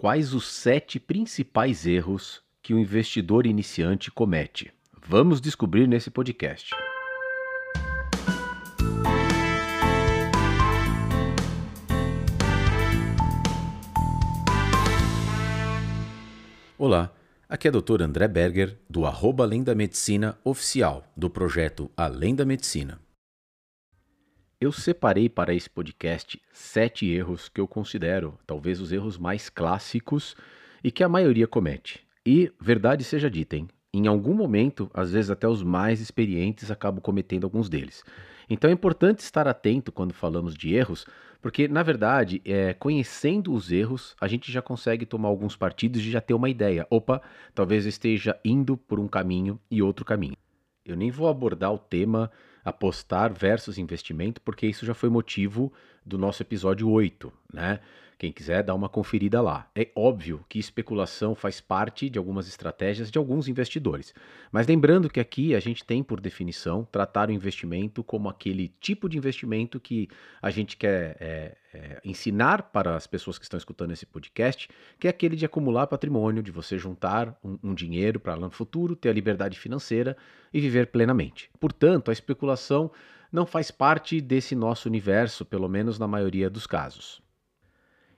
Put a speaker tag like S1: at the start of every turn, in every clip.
S1: Quais os sete principais erros que o investidor iniciante comete? Vamos descobrir nesse podcast. Olá, aqui é o Dr. André Berger, do Além da Medicina oficial, do projeto Além da Medicina. Eu separei para esse podcast sete erros que eu considero talvez os erros mais clássicos e que a maioria comete. E, verdade seja dita, hein? em algum momento, às vezes até os mais experientes acabam cometendo alguns deles. Então é importante estar atento quando falamos de erros, porque na verdade, é, conhecendo os erros, a gente já consegue tomar alguns partidos e já ter uma ideia. Opa, talvez eu esteja indo por um caminho e outro caminho. Eu nem vou abordar o tema apostar versus investimento, porque isso já foi motivo do nosso episódio 8, né? Quem quiser dar uma conferida lá. É óbvio que especulação faz parte de algumas estratégias de alguns investidores. Mas lembrando que aqui a gente tem, por definição, tratar o investimento como aquele tipo de investimento que a gente quer é, é, ensinar para as pessoas que estão escutando esse podcast, que é aquele de acumular patrimônio, de você juntar um, um dinheiro para lá no futuro, ter a liberdade financeira e viver plenamente. Portanto, a especulação não faz parte desse nosso universo, pelo menos na maioria dos casos.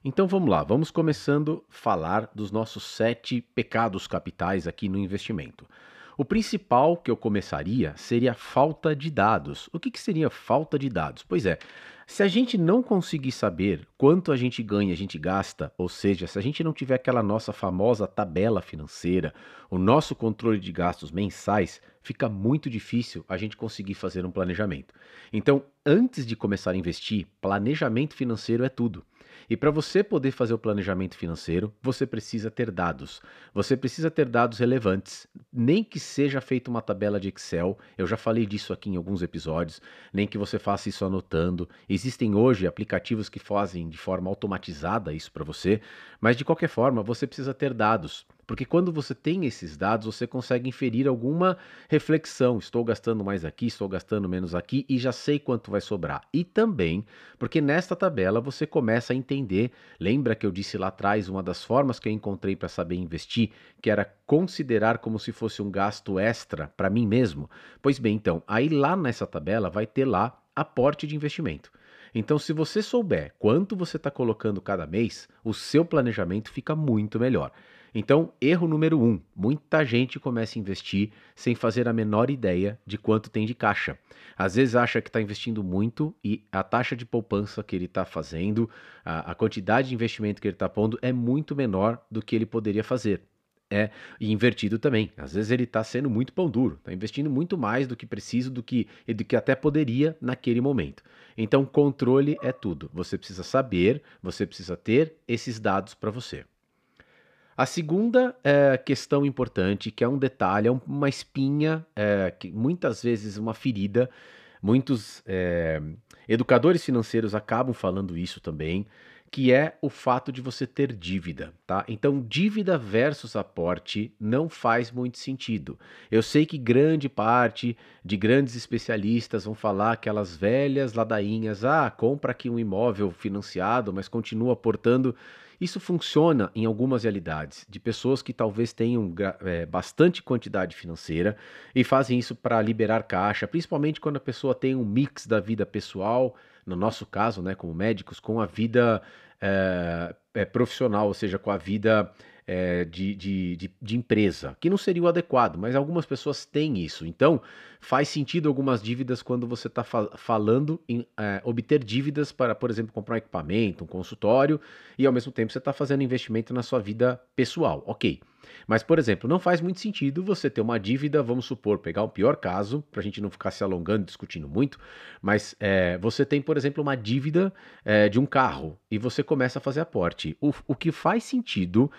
S1: Então vamos lá, vamos começando a falar dos nossos sete pecados capitais aqui no investimento. O principal que eu começaria seria a falta de dados. O que, que seria falta de dados? Pois é, se a gente não conseguir saber quanto a gente ganha, a gente gasta, ou seja, se a gente não tiver aquela nossa famosa tabela financeira, o nosso controle de gastos mensais, fica muito difícil a gente conseguir fazer um planejamento. Então, antes de começar a investir, planejamento financeiro é tudo. E para você poder fazer o planejamento financeiro, você precisa ter dados. Você precisa ter dados relevantes, nem que seja feita uma tabela de Excel. Eu já falei disso aqui em alguns episódios, nem que você faça isso anotando. Existem hoje aplicativos que fazem de forma automatizada isso para você, mas de qualquer forma, você precisa ter dados. Porque quando você tem esses dados, você consegue inferir alguma reflexão. Estou gastando mais aqui, estou gastando menos aqui e já sei quanto vai sobrar. E também porque nesta tabela você começa a entender. Lembra que eu disse lá atrás uma das formas que eu encontrei para saber investir, que era considerar como se fosse um gasto extra para mim mesmo? Pois bem, então, aí lá nessa tabela vai ter lá aporte de investimento. Então, se você souber quanto você está colocando cada mês, o seu planejamento fica muito melhor. Então, erro número um: muita gente começa a investir sem fazer a menor ideia de quanto tem de caixa. Às vezes acha que está investindo muito e a taxa de poupança que ele está fazendo, a, a quantidade de investimento que ele está pondo é muito menor do que ele poderia fazer é invertido também. Às vezes ele está sendo muito pão duro, está investindo muito mais do que preciso, do que, do que até poderia naquele momento. Então, controle é tudo. Você precisa saber, você precisa ter esses dados para você. A segunda é, questão importante, que é um detalhe, é uma espinha, é, que muitas vezes uma ferida, muitos é, educadores financeiros acabam falando isso também, que é o fato de você ter dívida, tá? Então, dívida versus aporte não faz muito sentido. Eu sei que grande parte de grandes especialistas vão falar aquelas velhas ladainhas, ah, compra aqui um imóvel financiado, mas continua aportando. Isso funciona em algumas realidades, de pessoas que talvez tenham é, bastante quantidade financeira e fazem isso para liberar caixa, principalmente quando a pessoa tem um mix da vida pessoal no nosso caso, né, como médicos, com a vida é, é, profissional, ou seja, com a vida é, de, de, de, de, empresa, que não seria o adequado, mas algumas pessoas têm isso. Então, faz sentido algumas dívidas quando você está falando em é, obter dívidas para, por exemplo, comprar um equipamento, um consultório, e ao mesmo tempo você está fazendo investimento na sua vida pessoal. Ok. Mas, por exemplo, não faz muito sentido você ter uma dívida, vamos supor, pegar o pior caso, para a gente não ficar se alongando, discutindo muito, mas é, você tem, por exemplo, uma dívida é, de um carro e você começa a fazer aporte. O, o que faz sentido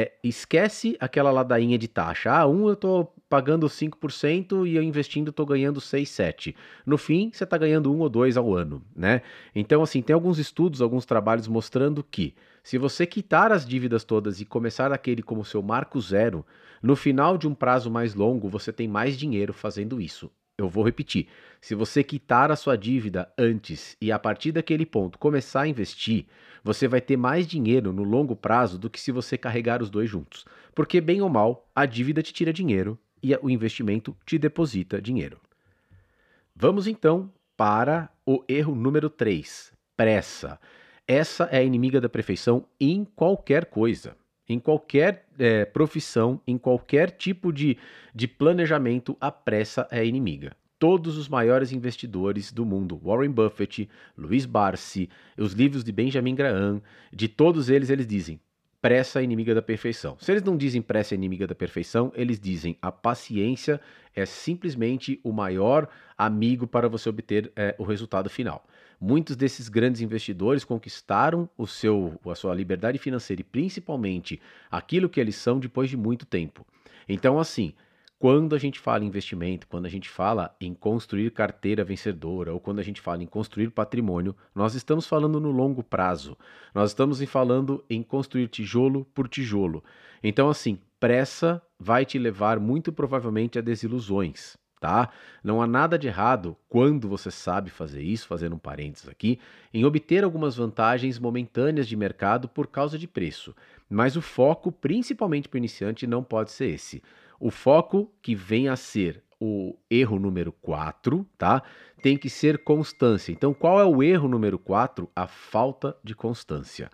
S1: é, esquece aquela ladainha de taxa. Ah, um eu estou pagando 5% e eu investindo estou ganhando 6, 7. No fim, você está ganhando um ou dois ao ano, né? Então, assim, tem alguns estudos, alguns trabalhos mostrando que se você quitar as dívidas todas e começar aquele como seu marco zero, no final de um prazo mais longo, você tem mais dinheiro fazendo isso. Eu vou repetir. Se você quitar a sua dívida antes e a partir daquele ponto começar a investir, você vai ter mais dinheiro no longo prazo do que se você carregar os dois juntos. Porque, bem ou mal, a dívida te tira dinheiro e o investimento te deposita dinheiro. Vamos então para o erro número 3: pressa. Essa é a inimiga da perfeição em qualquer coisa, em qualquer é, profissão, em qualquer tipo de, de planejamento, a pressa é inimiga todos os maiores investidores do mundo, Warren Buffett, Luiz Barsi, os livros de Benjamin Graham, de todos eles eles dizem: pressa é inimiga da perfeição. Se eles não dizem pressa é inimiga da perfeição, eles dizem a paciência é simplesmente o maior amigo para você obter é, o resultado final. Muitos desses grandes investidores conquistaram o seu, a sua liberdade financeira e principalmente aquilo que eles são depois de muito tempo. Então, assim, quando a gente fala em investimento, quando a gente fala em construir carteira vencedora ou quando a gente fala em construir patrimônio, nós estamos falando no longo prazo. Nós estamos falando em construir tijolo por tijolo. Então, assim, pressa vai te levar muito provavelmente a desilusões. Tá? Não há nada de errado quando você sabe fazer isso, fazendo um parênteses aqui, em obter algumas vantagens momentâneas de mercado por causa de preço. Mas o foco, principalmente para o iniciante, não pode ser esse. O foco que vem a ser o erro número 4, tá? Tem que ser constância. Então, qual é o erro número 4? A falta de constância.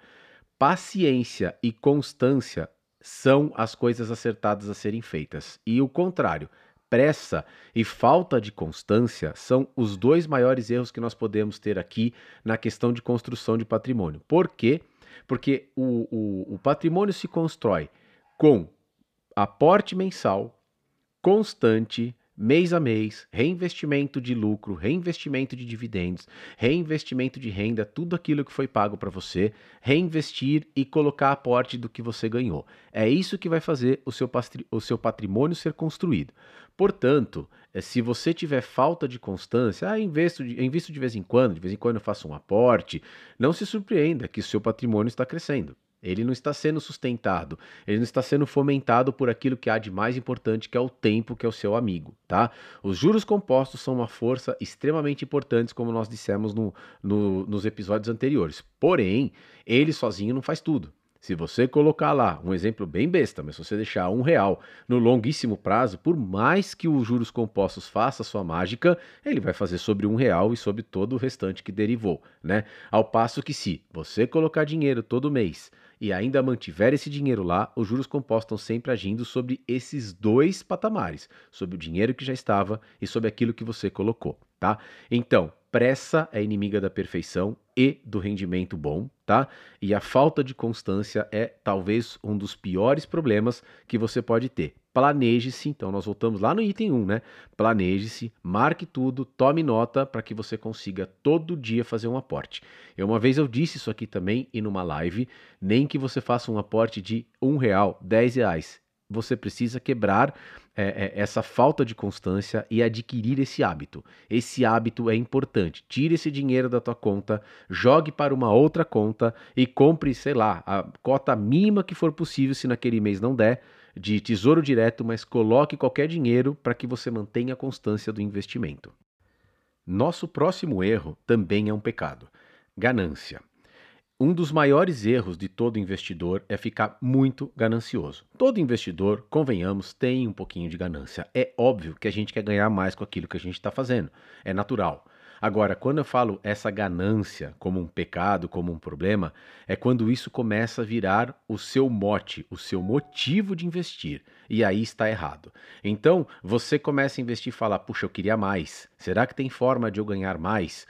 S1: Paciência e constância são as coisas acertadas a serem feitas. E o contrário, pressa e falta de constância são os dois maiores erros que nós podemos ter aqui na questão de construção de patrimônio. Por quê? Porque o, o, o patrimônio se constrói com aporte mensal, constante, mês a mês, reinvestimento de lucro, reinvestimento de dividendos, reinvestimento de renda, tudo aquilo que foi pago para você, reinvestir e colocar aporte do que você ganhou. É isso que vai fazer o seu, o seu patrimônio ser construído. Portanto, eh, se você tiver falta de constância, ah, investo, invisto de vez em quando, de vez em quando eu faço um aporte, não se surpreenda que o seu patrimônio está crescendo. Ele não está sendo sustentado, ele não está sendo fomentado por aquilo que há de mais importante, que é o tempo, que é o seu amigo, tá? Os juros compostos são uma força extremamente importante, como nós dissemos no, no, nos episódios anteriores. Porém, ele sozinho não faz tudo. Se você colocar lá, um exemplo bem besta, mas se você deixar um real no longuíssimo prazo, por mais que os juros compostos faça sua mágica, ele vai fazer sobre um real e sobre todo o restante que derivou, né? Ao passo que se você colocar dinheiro todo mês e ainda mantiver esse dinheiro lá, os juros compostos estão sempre agindo sobre esses dois patamares, sobre o dinheiro que já estava e sobre aquilo que você colocou, tá? Então, pressa é inimiga da perfeição e do rendimento bom, tá? E a falta de constância é talvez um dos piores problemas que você pode ter. Planeje-se, então nós voltamos lá no item 1, né? Planeje-se, marque tudo, tome nota para que você consiga todo dia fazer um aporte. Eu, uma vez eu disse isso aqui também e numa live, nem que você faça um aporte de um real, dez reais, você precisa quebrar é, é, essa falta de constância e adquirir esse hábito. Esse hábito é importante. Tire esse dinheiro da tua conta, jogue para uma outra conta e compre, sei lá, a cota mínima que for possível, se naquele mês não der, de tesouro direto, mas coloque qualquer dinheiro para que você mantenha a constância do investimento. Nosso próximo erro também é um pecado: ganância. Um dos maiores erros de todo investidor é ficar muito ganancioso. Todo investidor, convenhamos, tem um pouquinho de ganância. É óbvio que a gente quer ganhar mais com aquilo que a gente está fazendo. É natural. Agora, quando eu falo essa ganância como um pecado, como um problema, é quando isso começa a virar o seu mote, o seu motivo de investir. E aí está errado. Então, você começa a investir e fala: puxa, eu queria mais. Será que tem forma de eu ganhar mais?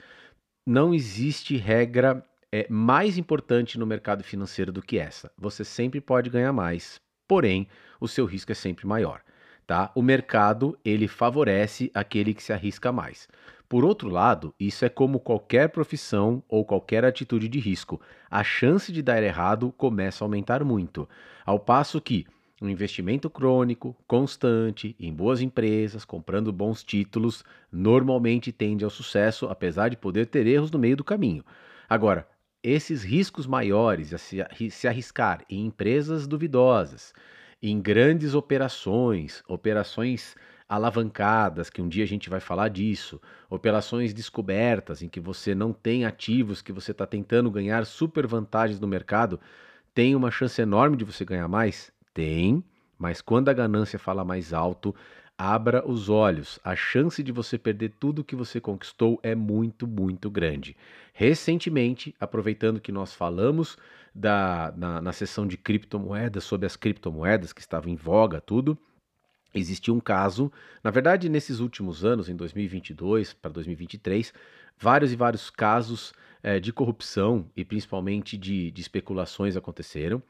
S1: Não existe regra é mais importante no mercado financeiro do que essa. Você sempre pode ganhar mais, porém o seu risco é sempre maior. Tá? O mercado ele favorece aquele que se arrisca mais. Por outro lado, isso é como qualquer profissão ou qualquer atitude de risco. A chance de dar errado começa a aumentar muito. Ao passo que um investimento crônico, constante, em boas empresas, comprando bons títulos, normalmente tende ao sucesso, apesar de poder ter erros no meio do caminho. Agora, esses riscos maiores, a se, arriscar em empresas duvidosas, em grandes operações, operações alavancadas, que um dia a gente vai falar disso, operações descobertas, em que você não tem ativos, que você está tentando ganhar super vantagens no mercado, tem uma chance enorme de você ganhar mais? Tem, mas quando a ganância fala mais alto, abra os olhos. A chance de você perder tudo que você conquistou é muito, muito grande. Recentemente, aproveitando que nós falamos da, na, na sessão de criptomoedas, sobre as criptomoedas que estavam em voga, tudo, existiu um caso, na verdade, nesses últimos anos, em 2022 para 2023, vários e vários casos é, de corrupção e principalmente de, de especulações aconteceram.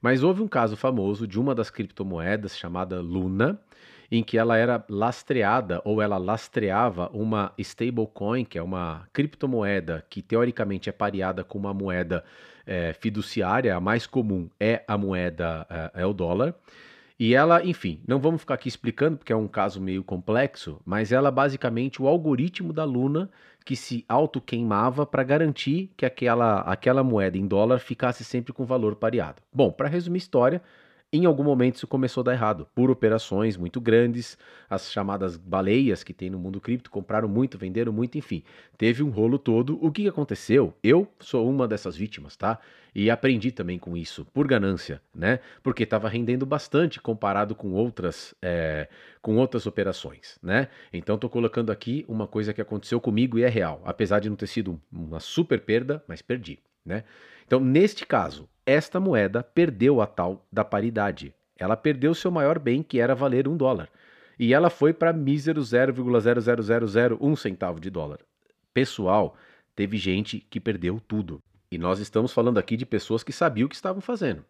S1: Mas houve um caso famoso de uma das criptomoedas chamada Luna, em que ela era lastreada ou ela lastreava uma stablecoin, que é uma criptomoeda que teoricamente é pareada com uma moeda é, fiduciária, a mais comum é a moeda, é, é o dólar. E ela, enfim, não vamos ficar aqui explicando porque é um caso meio complexo, mas ela basicamente o algoritmo da Luna que se auto-queimava para garantir que aquela, aquela moeda em dólar ficasse sempre com valor pareado. Bom, para resumir a história, em algum momento isso começou a dar errado, por operações muito grandes, as chamadas baleias que tem no mundo cripto, compraram muito, venderam muito, enfim. Teve um rolo todo. O que aconteceu? Eu sou uma dessas vítimas, tá? E aprendi também com isso, por ganância, né? Porque estava rendendo bastante comparado com outras, é, com outras operações, né? Então estou colocando aqui uma coisa que aconteceu comigo e é real, apesar de não ter sido uma super perda, mas perdi, né? Então, neste caso, esta moeda perdeu a tal da paridade. Ela perdeu seu maior bem, que era valer um dólar. E ela foi para mísero 0,00001 centavo de dólar. Pessoal, teve gente que perdeu tudo. E nós estamos falando aqui de pessoas que sabiam o que estavam fazendo,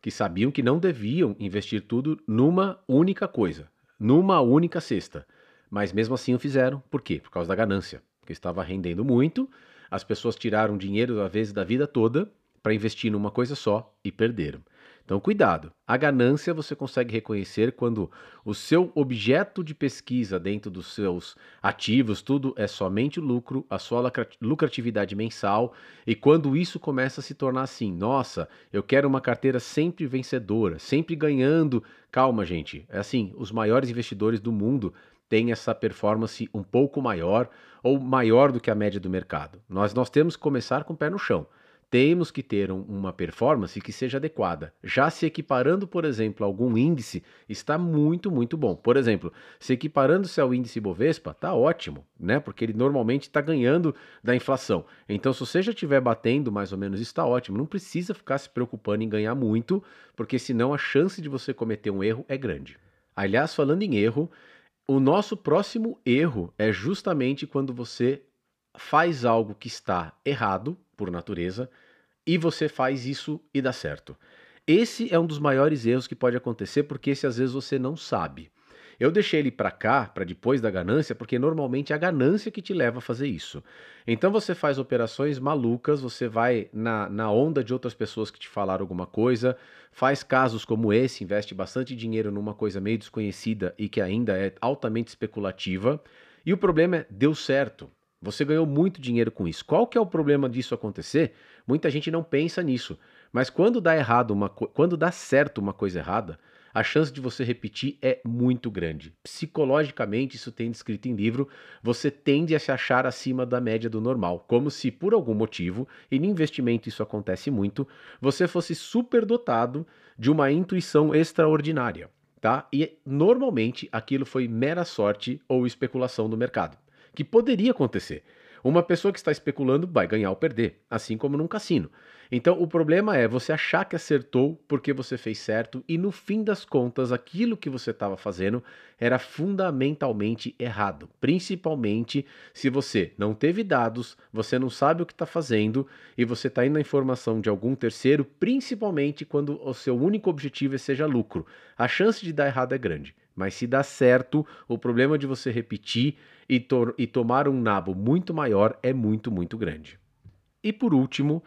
S1: que sabiam que não deviam investir tudo numa única coisa, numa única cesta. Mas mesmo assim o fizeram. Por quê? Por causa da ganância, porque estava rendendo muito, as pessoas tiraram dinheiro às vezes da vida toda para investir numa coisa só e perderam. Então, cuidado. A ganância você consegue reconhecer quando o seu objeto de pesquisa dentro dos seus ativos, tudo é somente o lucro, a sua lucratividade mensal, e quando isso começa a se tornar assim, nossa, eu quero uma carteira sempre vencedora, sempre ganhando. Calma, gente. É assim, os maiores investidores do mundo têm essa performance um pouco maior ou maior do que a média do mercado. Nós, nós temos que começar com o pé no chão temos que ter um, uma performance que seja adequada. Já se equiparando, por exemplo, a algum índice, está muito, muito bom. Por exemplo, se equiparando-se ao índice Bovespa, está ótimo, né? Porque ele normalmente está ganhando da inflação. Então, se você já estiver batendo mais ou menos, está ótimo. Não precisa ficar se preocupando em ganhar muito, porque senão a chance de você cometer um erro é grande. Aliás, falando em erro, o nosso próximo erro é justamente quando você faz algo que está errado por natureza e você faz isso e dá certo. Esse é um dos maiores erros que pode acontecer porque esse às vezes você não sabe. Eu deixei ele para cá, para depois da ganância, porque normalmente é a ganância que te leva a fazer isso. Então você faz operações malucas, você vai na, na onda de outras pessoas que te falaram alguma coisa, faz casos como esse, investe bastante dinheiro numa coisa meio desconhecida e que ainda é altamente especulativa. E o problema é, deu certo. Você ganhou muito dinheiro com isso. Qual que é o problema disso acontecer? Muita gente não pensa nisso. Mas quando dá errado uma quando dá certo uma coisa errada, a chance de você repetir é muito grande. Psicologicamente, isso tem descrito em livro, você tende a se achar acima da média do normal, como se por algum motivo, e no investimento isso acontece muito, você fosse superdotado de uma intuição extraordinária, tá? E normalmente aquilo foi mera sorte ou especulação do mercado que poderia acontecer. Uma pessoa que está especulando vai ganhar ou perder, assim como num cassino. Então o problema é você achar que acertou porque você fez certo e no fim das contas aquilo que você estava fazendo era fundamentalmente errado. Principalmente se você não teve dados, você não sabe o que está fazendo e você está indo na informação de algum terceiro, principalmente quando o seu único objetivo é seja lucro. A chance de dar errado é grande. Mas se dá certo, o problema de você repetir e, to e tomar um nabo muito maior é muito, muito grande. E por último,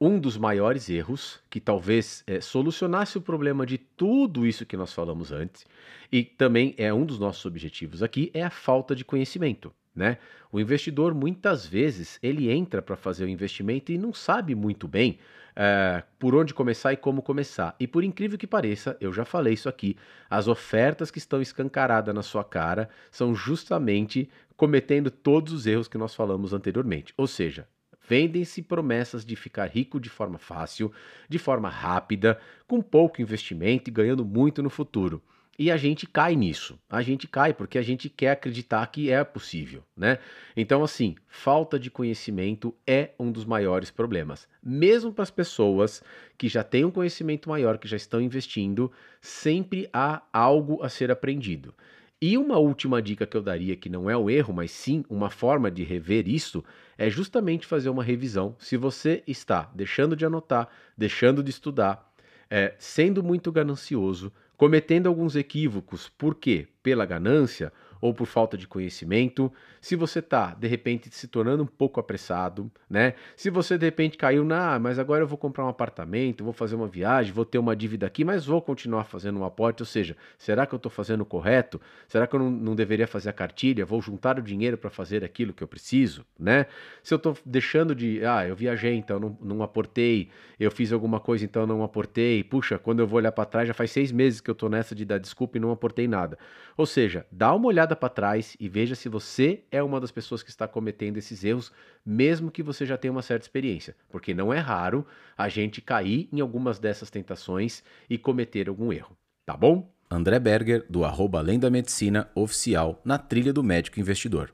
S1: um dos maiores erros, que talvez é, solucionasse o problema de tudo isso que nós falamos antes, e também é um dos nossos objetivos aqui, é a falta de conhecimento. Né? O investidor muitas vezes ele entra para fazer o investimento e não sabe muito bem é, por onde começar e como começar. E por incrível que pareça, eu já falei isso aqui, as ofertas que estão escancaradas na sua cara são justamente cometendo todos os erros que nós falamos anteriormente. Ou seja, Vendem-se promessas de ficar rico de forma fácil, de forma rápida, com pouco investimento e ganhando muito no futuro. E a gente cai nisso. A gente cai porque a gente quer acreditar que é possível, né? Então, assim, falta de conhecimento é um dos maiores problemas. Mesmo para as pessoas que já têm um conhecimento maior, que já estão investindo, sempre há algo a ser aprendido. E uma última dica que eu daria, que não é um erro, mas sim uma forma de rever isso, é justamente fazer uma revisão. Se você está deixando de anotar, deixando de estudar, é, sendo muito ganancioso, cometendo alguns equívocos, por quê? Pela ganância ou por falta de conhecimento, se você está, de repente, se tornando um pouco apressado, né? Se você, de repente, caiu na, ah, mas agora eu vou comprar um apartamento, vou fazer uma viagem, vou ter uma dívida aqui, mas vou continuar fazendo um aporte, ou seja, será que eu estou fazendo o correto? Será que eu não, não deveria fazer a cartilha? Vou juntar o dinheiro para fazer aquilo que eu preciso, né? Se eu estou deixando de, ah, eu viajei, então não, não aportei, eu fiz alguma coisa, então não aportei, puxa, quando eu vou olhar para trás, já faz seis meses que eu estou nessa de dar desculpa e não aportei nada. Ou seja, dá uma olhada para trás e veja se você é uma das pessoas que está cometendo esses erros, mesmo que você já tenha uma certa experiência, porque não é raro a gente cair em algumas dessas tentações e cometer algum erro, tá bom?
S2: André Berger, do arroba Além da Medicina Oficial, na trilha do médico investidor.